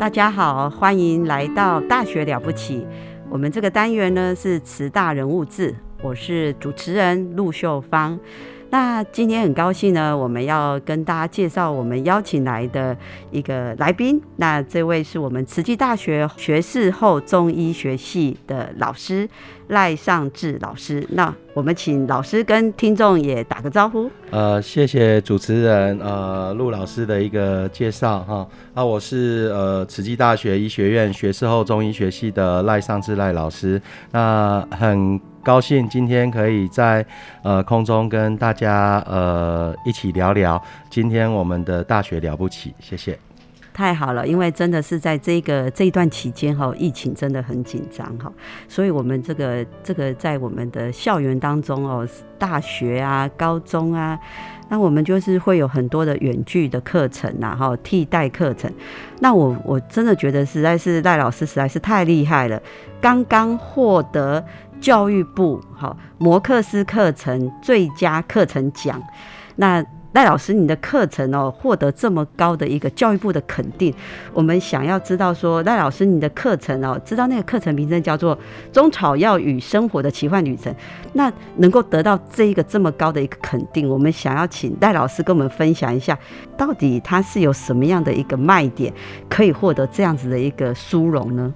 大家好，欢迎来到《大学了不起》。我们这个单元呢是慈大人物志，我是主持人陆秀芳。那今天很高兴呢，我们要跟大家介绍我们邀请来的一个来宾。那这位是我们慈济大学学士后中医学系的老师赖尚志老师。那我们请老师跟听众也打个招呼。呃，谢谢主持人呃陆老师的一个介绍哈。啊，我是呃慈济大学医学院学士后中医学系的赖尚志赖老师。那很。高兴今天可以在呃空中跟大家呃一起聊聊今天我们的大学了不起，谢谢。太好了，因为真的是在这个这一段期间哈，疫情真的很紧张哈，所以我们这个这个在我们的校园当中哦，大学啊、高中啊，那我们就是会有很多的远距的课程呐，哈，替代课程。那我我真的觉得实在是赖老师实在是太厉害了，刚刚获得。教育部好摩克斯课程最佳课程奖，那赖老师你的课程哦获得这么高的一个教育部的肯定，我们想要知道说赖老师你的课程哦，知道那个课程名称叫做《中草药与生活的奇幻旅程》，那能够得到这一个这么高的一个肯定，我们想要请赖老师跟我们分享一下，到底它是有什么样的一个卖点，可以获得这样子的一个殊荣呢？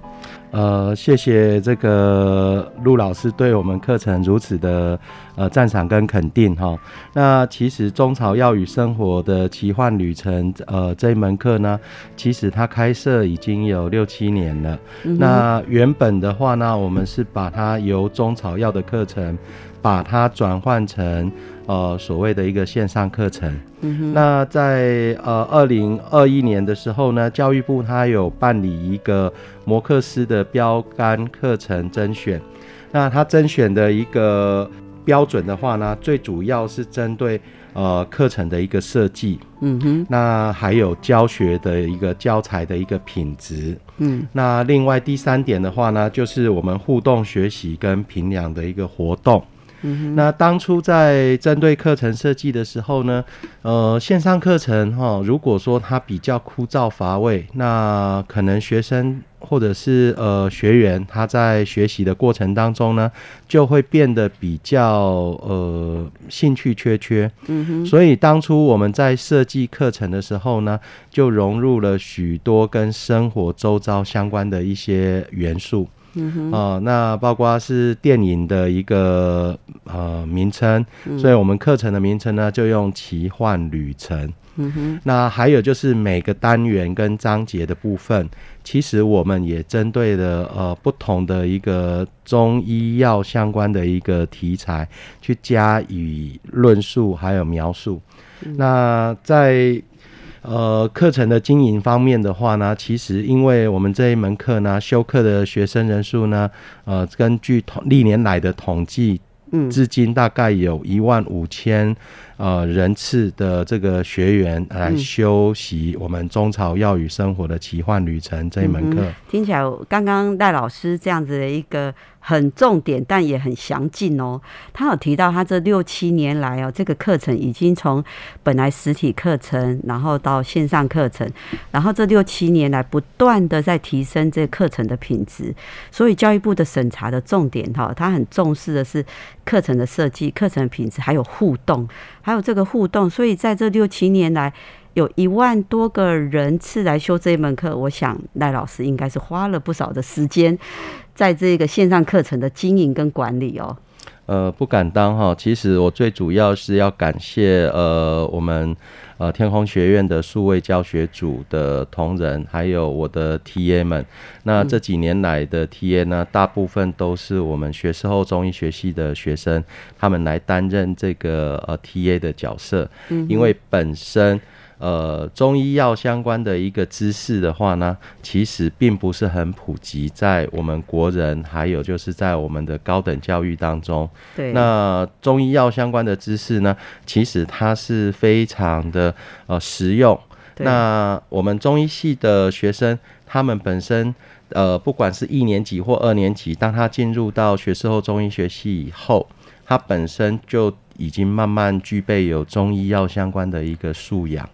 呃，谢谢这个陆老师对我们课程如此的呃赞赏跟肯定哈。那其实中草药与生活的奇幻旅程呃这一门课呢，其实它开设已经有六七年了。那原本的话呢，我们是把它由中草药的课程，把它转换成。呃，所谓的一个线上课程，那在呃二零二一年的时候呢，教育部它有办理一个摩克斯的标杆课程甄选，那它甄选的一个标准的话呢，最主要是针对呃课程的一个设计，嗯哼，那还有教学的一个教材的一个品质，嗯，那另外第三点的话呢，就是我们互动学习跟评量的一个活动。那当初在针对课程设计的时候呢，呃，线上课程哈，如果说它比较枯燥乏味，那可能学生或者是呃学员他在学习的过程当中呢，就会变得比较呃兴趣缺缺。嗯哼。所以当初我们在设计课程的时候呢，就融入了许多跟生活周遭相关的一些元素。嗯哼，哦，那包括是电影的一个呃名称，所以我们课程的名称呢就用奇幻旅程。嗯哼，那还有就是每个单元跟章节的部分，其实我们也针对了呃不同的一个中医药相关的一个题材去加以论述还有描述。那在呃，课程的经营方面的话呢，其实因为我们这一门课呢，修课的学生人数呢，呃，根据统历年来的统计，嗯，至今大概有一万五千。呃，人次的这个学员来修习我们中草药与生活的奇幻旅程这一门课，听起来刚刚戴老师这样子的一个很重点，但也很详尽哦。他有提到他这六七年来哦，这个课程已经从本来实体课程，然后到线上课程，然后这六七年来不断的在提升这课程的品质。所以教育部的审查的重点哈，他很重视的是课程的设计、课程品质还有互动。还有这个互动，所以在这六七年来，有一万多个人次来修这一门课，我想赖老师应该是花了不少的时间，在这个线上课程的经营跟管理哦。呃，不敢当哈。其实我最主要是要感谢呃我们呃天空学院的数位教学组的同仁，还有我的 TA 们。那这几年来的 TA 呢，大部分都是我们学士后中医学系的学生，他们来担任这个呃 TA 的角色，因为本身。呃，中医药相关的一个知识的话呢，其实并不是很普及在我们国人，还有就是在我们的高等教育当中。对。那中医药相关的知识呢，其实它是非常的呃实用。那我们中医系的学生，他们本身呃，不管是一年级或二年级，当他进入到学士后中医学系以后，他本身就已经慢慢具备有中医药相关的一个素养。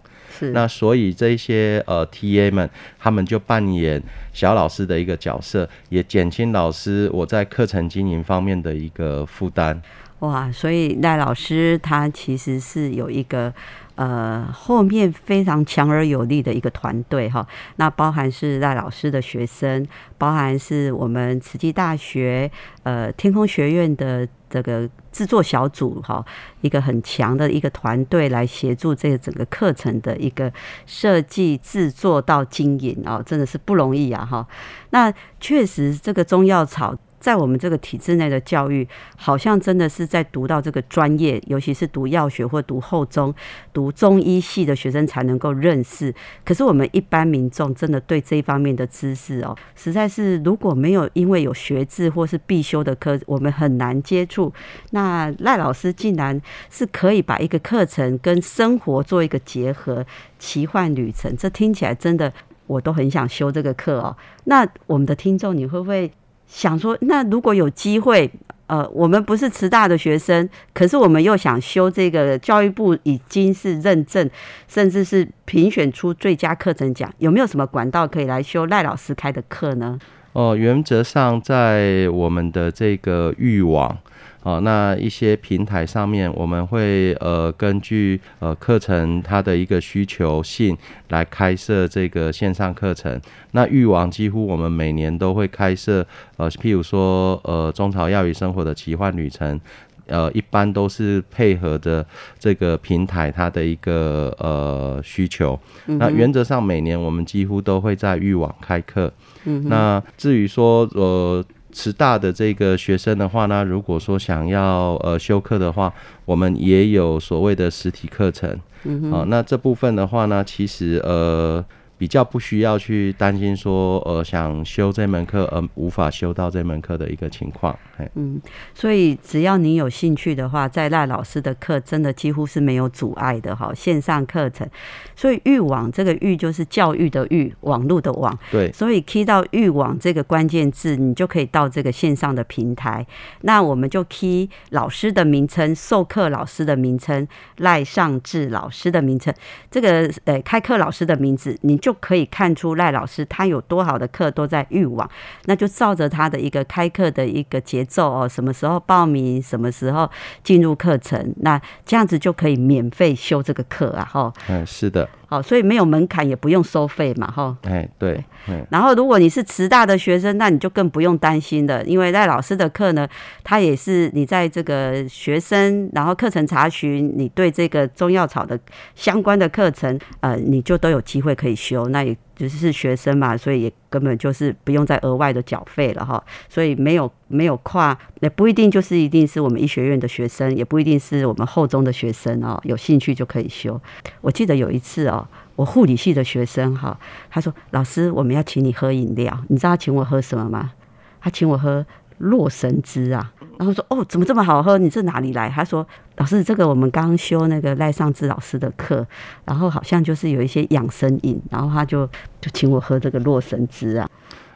那所以这些呃 T A 们，他们就扮演小老师的一个角色，也减轻老师我在课程经营方面的一个负担。哇，所以赖老师他其实是有一个。呃，后面非常强而有力的一个团队哈，那包含是赖老师的学生，包含是我们慈济大学呃天空学院的这个制作小组哈，一个很强的一个团队来协助这个整个课程的一个设计制作到经营哦，真的是不容易啊哈。那确实这个中药草。在我们这个体制内的教育，好像真的是在读到这个专业，尤其是读药学或读后中、读中医系的学生才能够认识。可是我们一般民众真的对这一方面的知识哦，实在是如果没有因为有学制或是必修的课，我们很难接触。那赖老师竟然是可以把一个课程跟生活做一个结合，奇幻旅程，这听起来真的我都很想修这个课哦。那我们的听众，你会不会？想说，那如果有机会，呃，我们不是慈大的学生，可是我们又想修这个教育部已经是认证，甚至是评选出最佳课程奖，有没有什么管道可以来修赖老师开的课呢？哦，原则上在我们的这个域网。哦，那一些平台上面，我们会呃根据呃课程它的一个需求性来开设这个线上课程。那育网几乎我们每年都会开设，呃，譬如说呃中草药与生活的奇幻旅程，呃，一般都是配合着这个平台它的一个呃需求。那原则上每年我们几乎都会在域网开课。嗯，那至于说呃。慈大的这个学生的话呢，如果说想要呃修课的话，我们也有所谓的实体课程。嗯啊，那这部分的话呢，其实呃。比较不需要去担心说，呃，想修这门课而无法修到这门课的一个情况。嗯，所以只要你有兴趣的话，在赖老师的课真的几乎是没有阻碍的哈。线上课程，所以“育网”这个“育”就是教育的“育”，网络的“网”。对。所以 key 到“育网”这个关键字，你就可以到这个线上的平台。那我们就 key 老师的名称、授课老师的名称、赖尚志老师的名称，这个呃开课老师的名字，你就。就可以看出赖老师他有多好的课都在欲望，那就照着他的一个开课的一个节奏哦，什么时候报名，什么时候进入课程，那这样子就可以免费修这个课啊，哈。嗯，是的。好，所以没有门槛，也不用收费嘛，哈。哎，对。然后，如果你是慈大的学生，那你就更不用担心了，因为赖老师的课呢，他也是你在这个学生，然后课程查询，你对这个中药草的相关的课程，呃，你就都有机会可以修。那也只是学生嘛，所以也根本就是不用再额外的缴费了哈。所以没有没有跨，也不一定就是一定是我们医学院的学生，也不一定是我们后中的学生哦，有兴趣就可以修。我记得有一次哦。我护理系的学生哈，他说：“老师，我们要请你喝饮料，你知道他请我喝什么吗？他请我喝洛神汁啊。然后说：哦，怎么这么好喝？你这哪里来？他说：老师，这个我们刚刚修那个赖尚志老师的课，然后好像就是有一些养生饮，然后他就就请我喝这个洛神汁啊。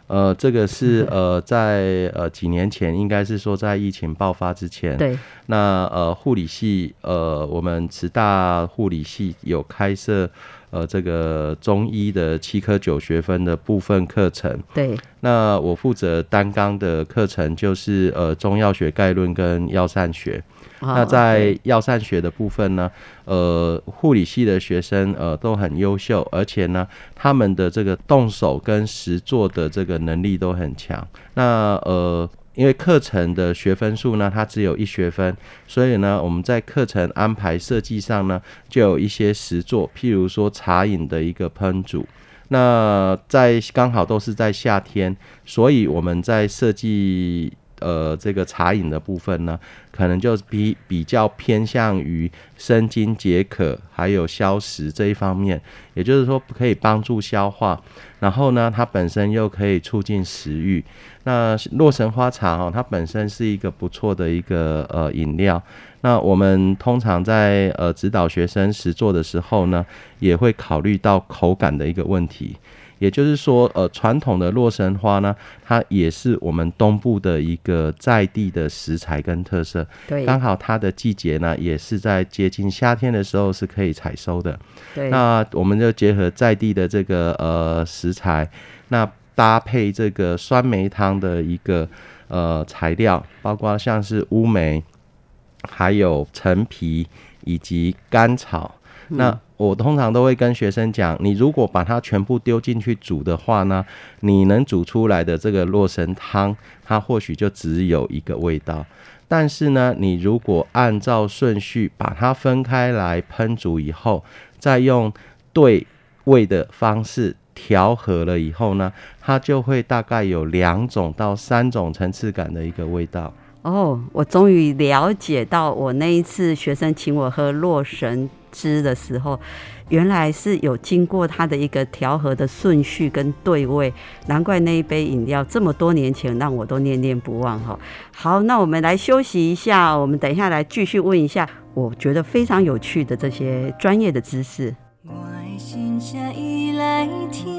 呃，这个是呃在呃几年前，应该是说在疫情爆发之前，对。那呃护理系呃我们慈大护理系有开设。呃，这个中医的七科九学分的部分课程，对，那我负责单纲的课程就是呃中药学概论跟药膳学。那在药膳学的部分呢，呃，护理系的学生呃都很优秀，而且呢，他们的这个动手跟实做的这个能力都很强。那呃。因为课程的学分数呢，它只有一学分，所以呢，我们在课程安排设计上呢，就有一些实作，譬如说茶饮的一个烹煮。那在刚好都是在夏天，所以我们在设计呃这个茶饮的部分呢，可能就比比较偏向于生津解渴，还有消食这一方面，也就是说可以帮助消化，然后呢，它本身又可以促进食欲。那洛神花茶哈，它本身是一个不错的一个呃饮料。那我们通常在呃指导学生实做的时候呢，也会考虑到口感的一个问题。也就是说，呃，传统的洛神花呢，它也是我们东部的一个在地的食材跟特色。对，刚好它的季节呢，也是在接近夏天的时候是可以采收的。对，那我们就结合在地的这个呃食材，那。搭配这个酸梅汤的一个呃材料，包括像是乌梅，还有陈皮以及甘草。那我通常都会跟学生讲，你如果把它全部丢进去煮的话呢，你能煮出来的这个洛神汤，它或许就只有一个味道。但是呢，你如果按照顺序把它分开来烹煮以后，再用对味的方式。调和了以后呢，它就会大概有两种到三种层次感的一个味道。哦，我终于了解到，我那一次学生请我喝洛神汁的时候，原来是有经过它的一个调和的顺序跟对味，难怪那一杯饮料这么多年前让我都念念不忘哈。好，那我们来休息一下，我们等一下来继续问一下，我觉得非常有趣的这些专业的知识。心声伊来听，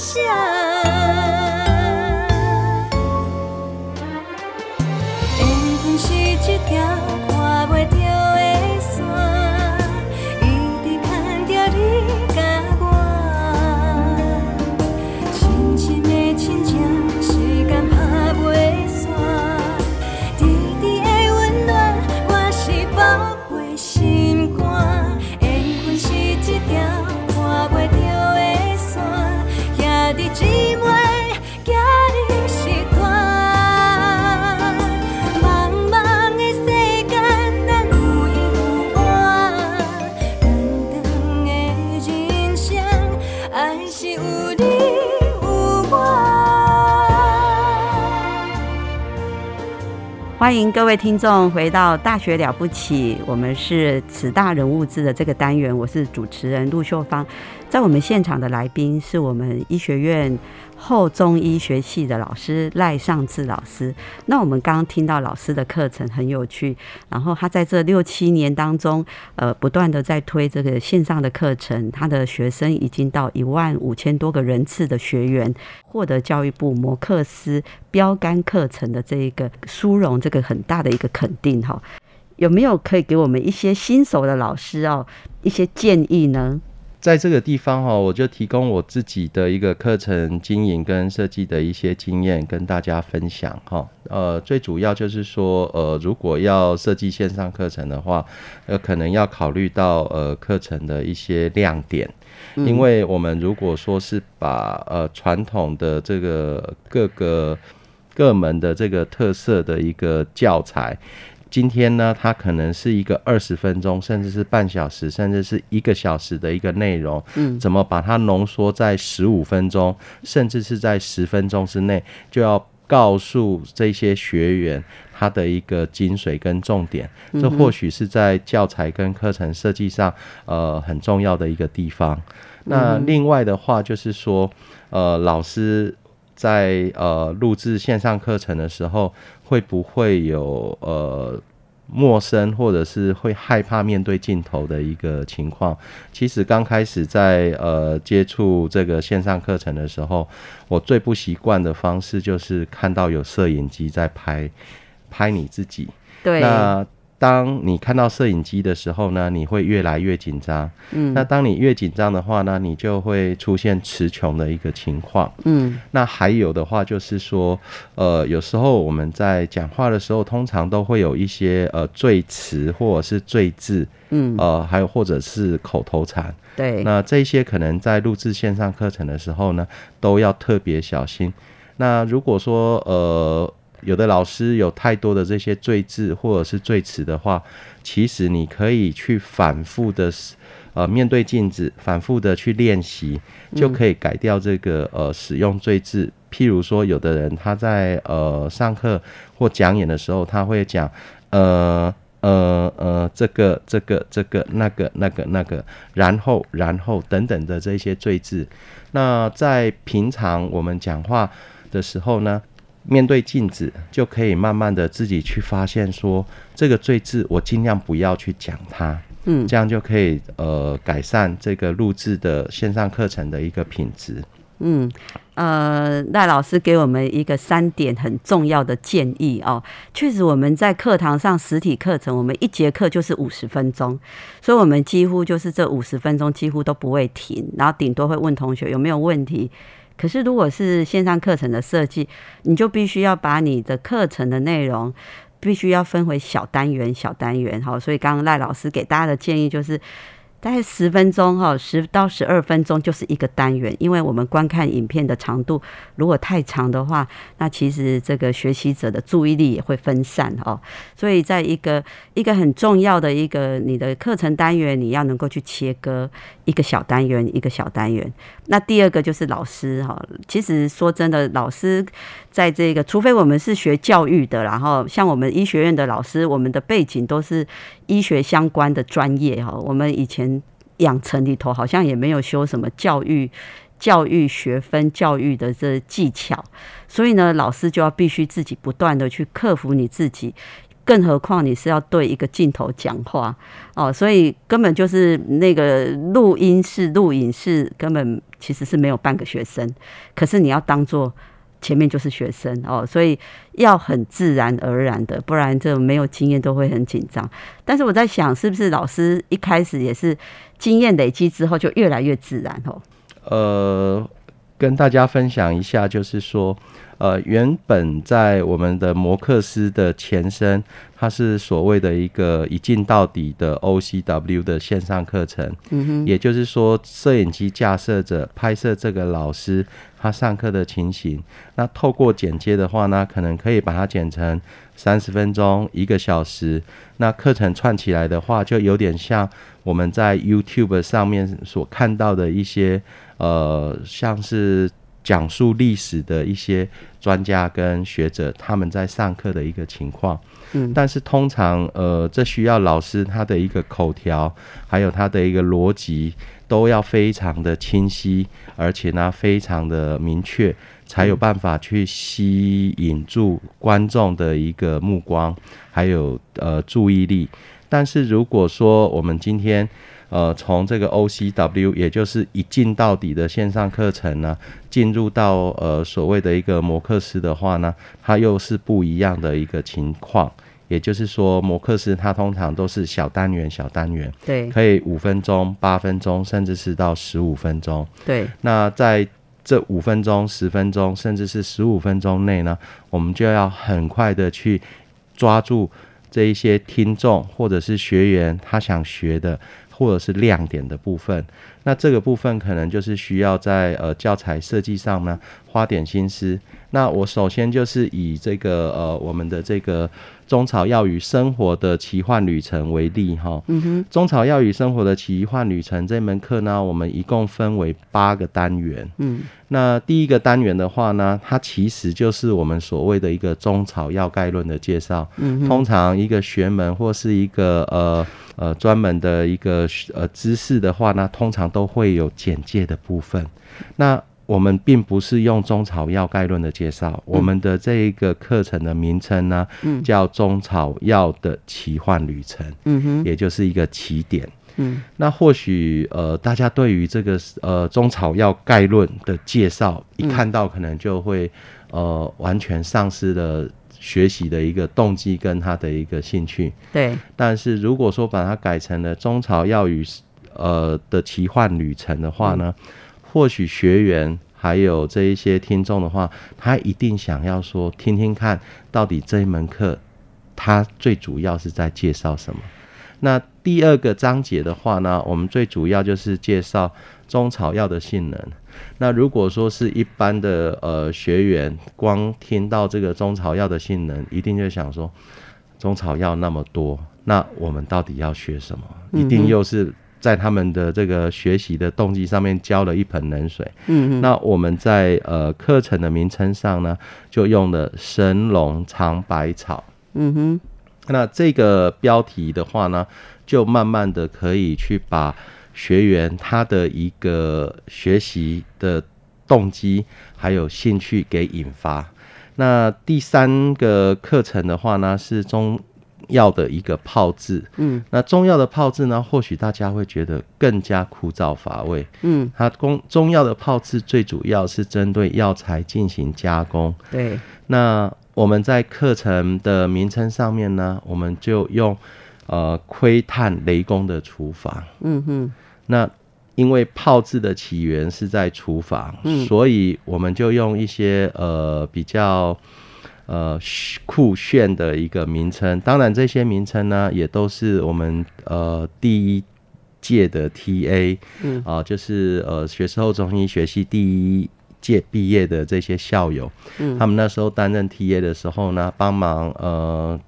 下欢迎各位听众回到《大学了不起》，我们是此大人物志的这个单元，我是主持人陆秀芳。在我们现场的来宾是我们医学院。后中医学系的老师赖尚志老师，那我们刚刚听到老师的课程很有趣，然后他在这六七年当中，呃，不断的在推这个线上的课程，他的学生已经到一万五千多个人次的学员，获得教育部摩克斯标杆课程的这一个殊荣，这个很大的一个肯定哈。有没有可以给我们一些新手的老师哦一些建议呢？在这个地方哈，我就提供我自己的一个课程经营跟设计的一些经验跟大家分享哈。呃，最主要就是说，呃，如果要设计线上课程的话，呃，可能要考虑到呃课程的一些亮点，因为我们如果说是把呃传统的这个各个各门的这个特色的一个教材。今天呢，它可能是一个二十分钟，甚至是半小时，甚至是一个小时的一个内容，嗯，怎么把它浓缩在十五分钟，甚至是在十分钟之内，就要告诉这些学员他的一个精髓跟重点，这或许是在教材跟课程设计上，呃，很重要的一个地方。那另外的话，就是说，呃，老师在呃录制线上课程的时候，会不会有呃陌生或者是会害怕面对镜头的一个情况？其实刚开始在呃接触这个线上课程的时候，我最不习惯的方式就是看到有摄影机在拍拍你自己。对，那当你看到摄影机的时候呢，你会越来越紧张。嗯，那当你越紧张的话呢，你就会出现词穷的一个情况。嗯那还有的话就是说，呃，有时候我们在讲话的时候，通常都会有一些呃赘词或者是赘字，嗯，呃，还有或者是口头禅。对，那这些可能在录制线上课程的时候呢，都要特别小心。那如果说呃有的老师有太多的这些赘字或者是赘词的话，其实你可以去反复的呃面对镜子，反复的去练习，就可以改掉这个呃使用赘字。譬如说，有的人他在呃上课或讲演的时候，他会讲呃。呃呃，这个这个这个那个那个那个，然后然后等等的这些赘字，那在平常我们讲话的时候呢，面对镜子就可以慢慢的自己去发现说这个罪字，我尽量不要去讲它，嗯这样就可以呃改善这个录制的线上课程的一个品质。嗯，呃，赖老师给我们一个三点很重要的建议哦。确实，我们在课堂上实体课程，我们一节课就是五十分钟，所以我们几乎就是这五十分钟几乎都不会停，然后顶多会问同学有没有问题。可是如果是线上课程的设计，你就必须要把你的课程的内容必须要分为小单元、小单元。好，所以刚刚赖老师给大家的建议就是。大概十分钟哈，十到十二分钟就是一个单元，因为我们观看影片的长度如果太长的话，那其实这个学习者的注意力也会分散哦。所以在一个一个很重要的一个你的课程单元，你要能够去切割一个小单元一个小单元。那第二个就是老师哈，其实说真的，老师在这个，除非我们是学教育的，然后像我们医学院的老师，我们的背景都是医学相关的专业哈，我们以前。养成里头好像也没有修什么教育、教育学分、教育的这技巧，所以呢，老师就要必须自己不断的去克服你自己，更何况你是要对一个镜头讲话哦，所以根本就是那个录音室、录影室根本其实是没有半个学生，可是你要当做。前面就是学生哦，所以要很自然而然的，不然这没有经验都会很紧张。但是我在想，是不是老师一开始也是经验累积之后就越来越自然哦？呃，跟大家分享一下，就是说，呃，原本在我们的摩克斯的前身，它是所谓的一个一镜到底的 OCW 的线上课程。嗯哼，也就是说，摄影机架设着拍摄这个老师他上课的情形。那透过剪接的话呢，可能可以把它剪成三十分钟、一个小时。那课程串起来的话，就有点像我们在 YouTube 上面所看到的一些呃，像是讲述历史的一些专家跟学者他们在上课的一个情况。嗯，但是通常呃，这需要老师他的一个口条，还有他的一个逻辑都要非常的清晰，而且呢非常的明确，才有办法去吸引住观众的一个目光，还有呃注意力。但是如果说我们今天呃从这个 OCW，也就是一进到底的线上课程呢，进入到呃所谓的一个摩克斯的话呢，它又是不一样的一个情况。也就是说，摩克斯它通常都是小单元、小单元，对可以五分钟、八分钟，甚至是到十五分钟。对，那在这五分钟、十分钟，甚至是十五分钟内呢，我们就要很快的去抓住这一些听众或者是学员他想学的，或者是亮点的部分。那这个部分可能就是需要在呃教材设计上呢花点心思。那我首先就是以这个呃我们的这个中草药与生活的奇幻旅程为例哈。嗯哼。中草药与生活的奇幻旅程这门课呢，我们一共分为八个单元。嗯。那第一个单元的话呢，它其实就是我们所谓的一个中草药概论的介绍。嗯。通常一个学门或是一个呃呃专门的一个呃知识的话呢，通常都会有简介的部分。那我们并不是用中草药概论的介绍，我们的这一个课程的名称呢，叫中草药的奇幻旅程，嗯哼，也就是一个起点，嗯，那或许呃，大家对于这个呃中草药概论的介绍，一看到可能就会呃完全丧失了学习的一个动机跟他的一个兴趣，对，但是如果说把它改成了中草药与呃的奇幻旅程的话呢？或许学员还有这一些听众的话，他一定想要说听听看到底这一门课，它最主要是在介绍什么？那第二个章节的话呢，我们最主要就是介绍中草药的性能。那如果说是一般的呃学员，光听到这个中草药的性能，一定就想说中草药那么多，那我们到底要学什么？一定又是。在他们的这个学习的动机上面浇了一盆冷水。嗯嗯。那我们在呃课程的名称上呢，就用了神龙尝百草。嗯哼。那这个标题的话呢，就慢慢的可以去把学员他的一个学习的动机还有兴趣给引发。那第三个课程的话呢，是中。药的一个泡制，嗯，那中药的泡制呢，或许大家会觉得更加枯燥乏味，嗯，它中中药的泡制最主要是针对药材进行加工，对。那我们在课程的名称上面呢，我们就用呃窥探雷公的厨房，嗯哼。那因为泡制的起源是在厨房，所以我们就用一些呃比较。呃，酷炫的一个名称，当然这些名称呢，也都是我们呃第一届的 TA，嗯，啊，就是呃学士后中医学系第一届毕业的这些校友，嗯，他们那时候担任 TA 的时候呢，帮忙呃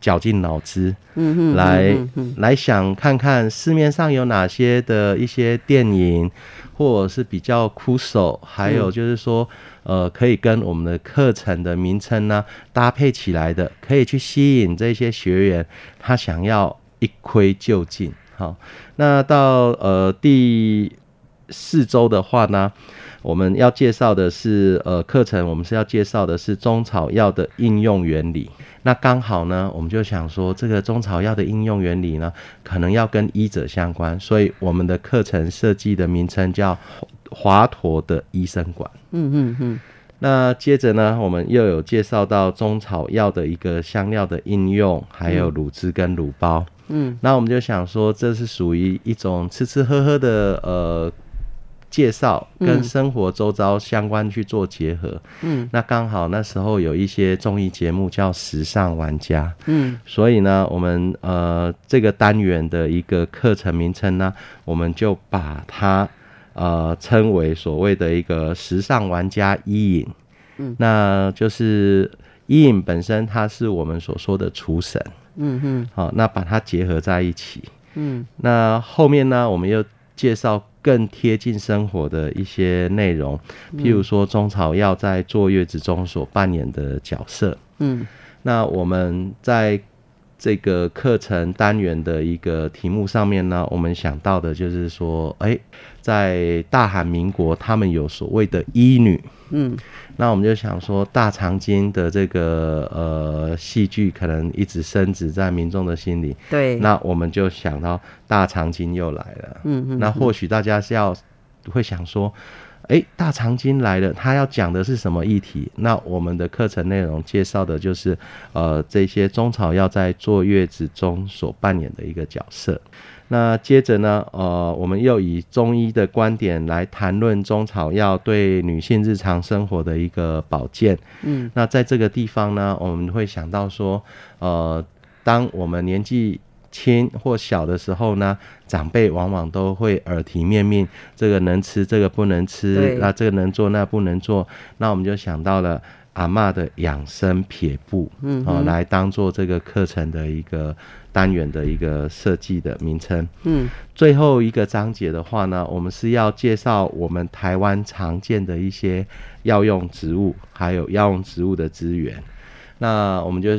绞尽脑汁，嗯来来想看看市面上有哪些的一些电影，或者是比较枯手，还有就是说。呃，可以跟我们的课程的名称呢搭配起来的，可以去吸引这些学员，他想要一窥究竟。好，那到呃第四周的话呢，我们要介绍的是呃课程，我们是要介绍的是中草药的应用原理。那刚好呢，我们就想说，这个中草药的应用原理呢，可能要跟医者相关，所以我们的课程设计的名称叫。华佗的医生馆，嗯嗯嗯。那接着呢，我们又有介绍到中草药的一个香料的应用，还有卤汁跟卤包，嗯。那我们就想说，这是属于一种吃吃喝喝的呃介绍，跟生活周遭相关去做结合，嗯。那刚好那时候有一些综艺节目叫《时尚玩家》，嗯。所以呢，我们呃这个单元的一个课程名称呢，我们就把它。呃，称为所谓的一个时尚玩家伊尹，嗯，那就是伊尹本身，它是我们所说的厨神，嗯哼，好，那把它结合在一起，嗯，那后面呢，我们又介绍更贴近生活的一些内容，譬如说中草药在坐月子中所扮演的角色，嗯，那我们在。这个课程单元的一个题目上面呢，我们想到的就是说，哎，在大韩民国，他们有所谓的医女，嗯，那我们就想说，大长今的这个呃戏剧可能一直升值在民众的心里，对，那我们就想到大长今又来了，嗯嗯，那或许大家是要会想说。哎，大长今来了，他要讲的是什么议题？那我们的课程内容介绍的就是，呃，这些中草药在坐月子中所扮演的一个角色。那接着呢，呃，我们又以中医的观点来谈论中草药对女性日常生活的一个保健。嗯，那在这个地方呢，我们会想到说，呃，当我们年纪轻或小的时候呢，长辈往往都会耳提面命，这个能吃，这个不能吃对，那这个能做，那不能做。那我们就想到了阿嬷的养生撇步，哦，嗯哦来当做这个课程的一个单元的一个设计的名称。嗯最后一个章节的话呢，我们是要介绍我们台湾常见的一些药用植物，还有药用植物的资源。那我们就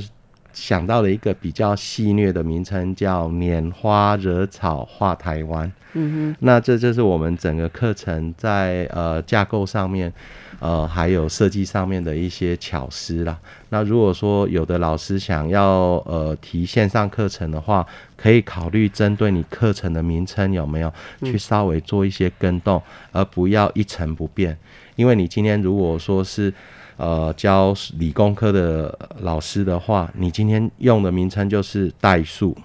想到了一个比较戏谑的名称，叫“拈花惹草画台湾”。嗯哼那这就是我们整个课程在呃架构上面，呃还有设计上面的一些巧思啦。那如果说有的老师想要呃提线上课程的话，可以考虑针对你课程的名称有没有去稍微做一些更动，而不要一成不变。因为你今天如果说是呃教理工科的老师的话，你今天用的名称就是代数。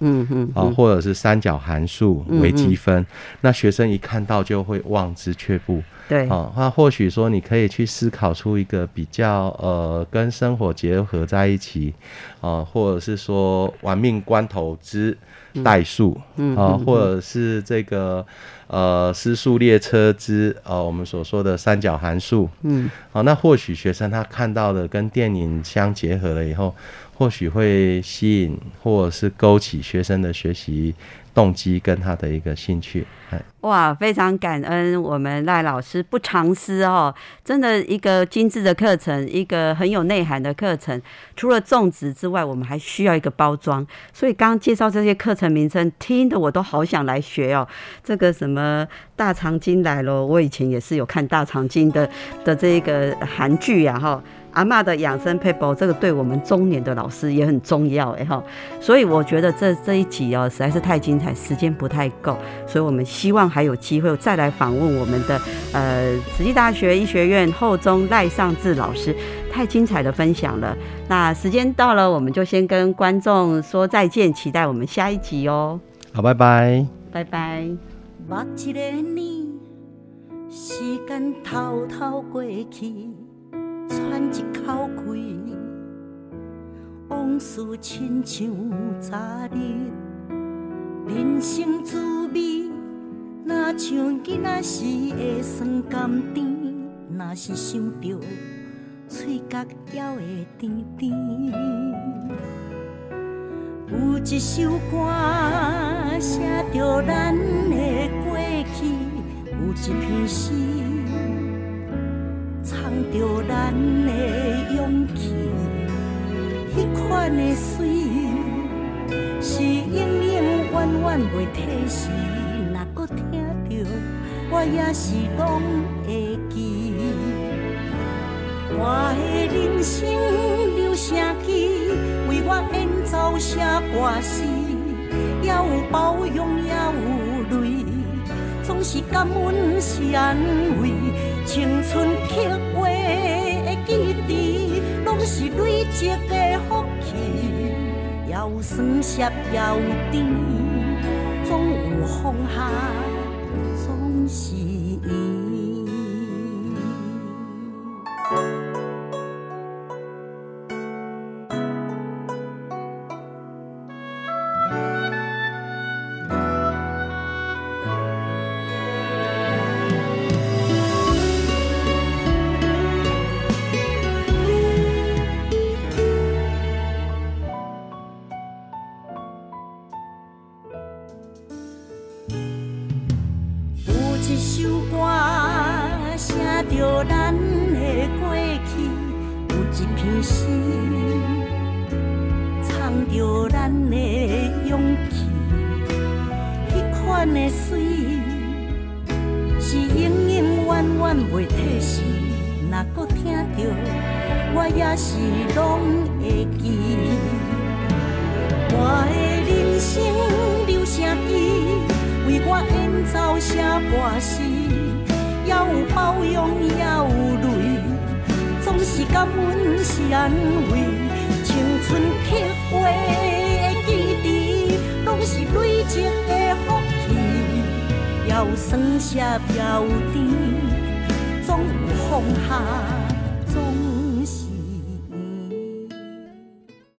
嗯嗯啊，或者是三角函数、微积分，那学生一看到就会望之却步。对，啊，那或许说你可以去思考出一个比较呃跟生活结合在一起，啊，或者是说玩命关头之代数，啊，或者是这个呃失速列车之呃我们所说的三角函数，嗯，好，那或许学生他看到的跟电影相结合了以后，或许会吸引或者是勾起学生的学习动机跟他的一个兴趣。哎，哇，非常感恩我们赖老师不藏私哦，真的一个精致的课程，一个很有内涵的课程。除了种植之外，我们还需要一个包装。所以刚介绍这些课程名称，听的我都好想来学哦。这个什么大长今来了，我以前也是有看大长今的的这个韩剧呀、哈。阿嬷的养生 paper，这个对我们中年的老师也很重要哎哈，所以我觉得这这一集哦实在是太精彩，时间不太够，所以我们希望还有机会再来访问我们的呃慈济大学医学院后中赖尚志老师，太精彩的分享了。那时间到了，我们就先跟观众说再见，期待我们下一集哦，好，拜拜。拜拜。捌一个年，时间偷偷过去，喘一口气，往事亲像昨日，人生滋味，若像囡仔时的酸甘甜，若是想着，嘴角还会甜甜。有一首歌写着咱的过去，有一篇诗藏着咱的勇气。迄款的水是永永远远袂褪时，若搁听着，我也是拢会记。我的人生留啥记？为我演奏写歌词，也有包容，也有泪，总是感恩是安慰。青春刻画的记忆，拢是累积的福气，也有酸涩，也有甜，总有放下，一首歌写着咱的过去，有一片诗藏着咱的勇气。迄款的水是永永远远袂褪时，若搁听着，我也是拢会记。我的人生留啥记？为我演奏写歌词，也有包容，也有泪，总是感恩是安慰。青春刻画的记忆，拢是累积的福气，也有酸涩，也有甜，总有放下。